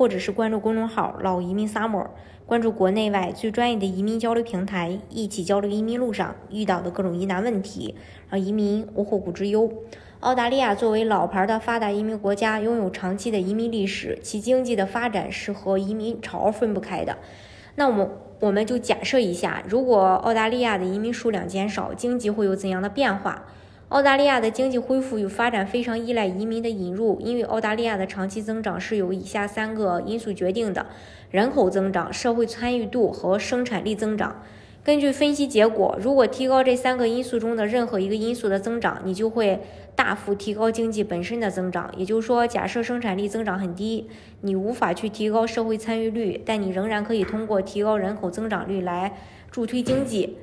或者是关注公众号“老移民 Summer”，关注国内外最专业的移民交流平台，一起交流移民路上遇到的各种疑难问题，让移民无后顾之忧。澳大利亚作为老牌的发达移民国家，拥有长期的移民历史，其经济的发展是和移民潮分不开的。那我们我们就假设一下，如果澳大利亚的移民数量减少，经济会有怎样的变化？澳大利亚的经济恢复与发展非常依赖移民的引入，因为澳大利亚的长期增长是由以下三个因素决定的：人口增长、社会参与度和生产力增长。根据分析结果，如果提高这三个因素中的任何一个因素的增长，你就会大幅提高经济本身的增长。也就是说，假设生产力增长很低，你无法去提高社会参与率，但你仍然可以通过提高人口增长率来助推经济。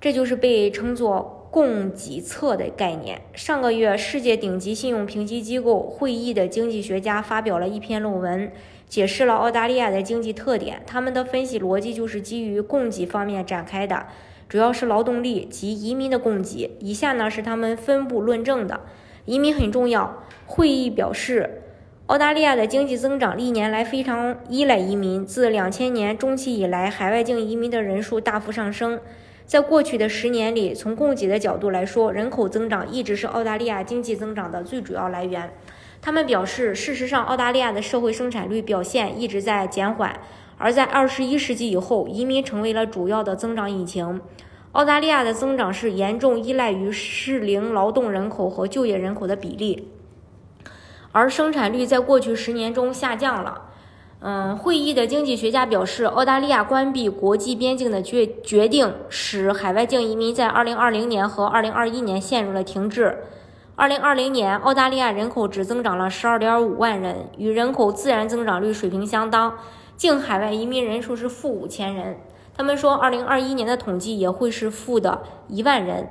这就是被称作供给侧的概念。上个月，世界顶级信用评级机构会议的经济学家发表了一篇论文。解释了澳大利亚的经济特点，他们的分析逻辑就是基于供给方面展开的，主要是劳动力及移民的供给。以下呢是他们分布论证的。移民很重要。会议表示，澳大利亚的经济增长历年来非常依赖移民。自两千年中期以来，海外净移民的人数大幅上升。在过去的十年里，从供给的角度来说，人口增长一直是澳大利亚经济增长的最主要来源。他们表示，事实上，澳大利亚的社会生产率表现一直在减缓，而在二十一世纪以后，移民成为了主要的增长引擎。澳大利亚的增长是严重依赖于适龄劳动人口和就业人口的比例，而生产率在过去十年中下降了。嗯，会议的经济学家表示，澳大利亚关闭国际边境的决决定使海外净移民在二零二零年和二零二一年陷入了停滞。二零二零年，澳大利亚人口只增长了十二点五万人，与人口自然增长率水平相当。净海外移民人数是负五千人。他们说，二零二一年的统计也会是负的一万人，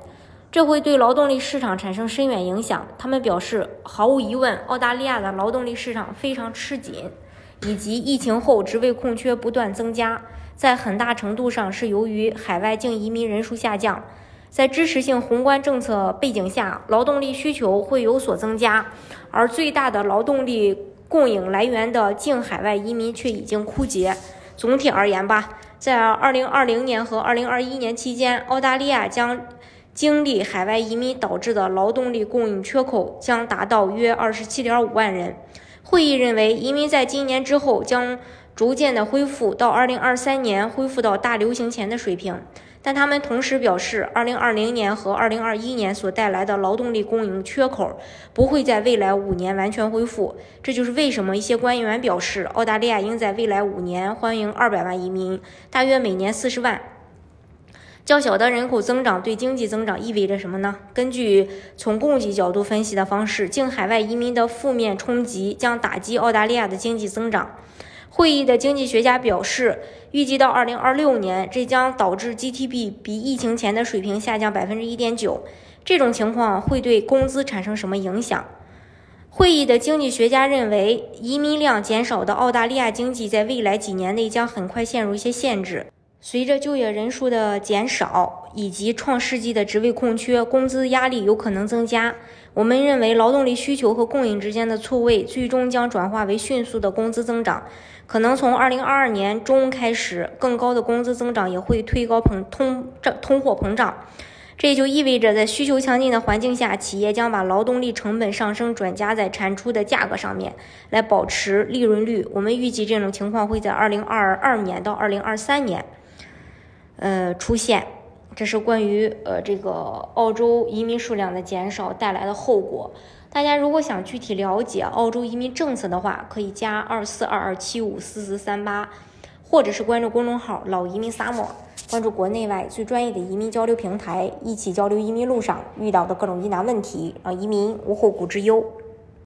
这会对劳动力市场产生深远影响。他们表示，毫无疑问，澳大利亚的劳动力市场非常吃紧，以及疫情后职位空缺不断增加，在很大程度上是由于海外净移民人数下降。在支持性宏观政策背景下，劳动力需求会有所增加，而最大的劳动力供应来源的净海外移民却已经枯竭。总体而言吧，在2020年和2021年期间，澳大利亚将经历海外移民导致的劳动力供应缺口将达到约27.5万人。会议认为，移民在今年之后将逐渐的恢复到2023年恢复到大流行前的水平。但他们同时表示，2020年和2021年所带来的劳动力供应缺口不会在未来五年完全恢复。这就是为什么一些官员表示，澳大利亚应在未来五年欢迎200万移民，大约每年40万。较小的人口增长对经济增长意味着什么呢？根据从供给角度分析的方式，净海外移民的负面冲击将打击澳大利亚的经济增长。会议的经济学家表示，预计到2026年，这将导致 GDP 比疫情前的水平下降1.9%。这种情况会对工资产生什么影响？会议的经济学家认为，移民量减少的澳大利亚经济在未来几年内将很快陷入一些限制。随着就业人数的减少以及创世纪的职位空缺，工资压力有可能增加。我们认为，劳动力需求和供应之间的错位最终将转化为迅速的工资增长。可能从2022年中开始，更高的工资增长也会推高膨通胀、通货膨胀。这也就意味着，在需求强劲的环境下，企业将把劳动力成本上升转加在产出的价格上面，来保持利润率。我们预计这种情况会在2022年到2023年。呃，出现，这是关于呃这个澳洲移民数量的减少带来的后果。大家如果想具体了解澳洲移民政策的话，可以加二四二二七五四四三八，或者是关注公众号“老移民萨摩关注国内外最专业的移民交流平台，一起交流移民路上遇到的各种疑难问题，让移民无后顾之忧。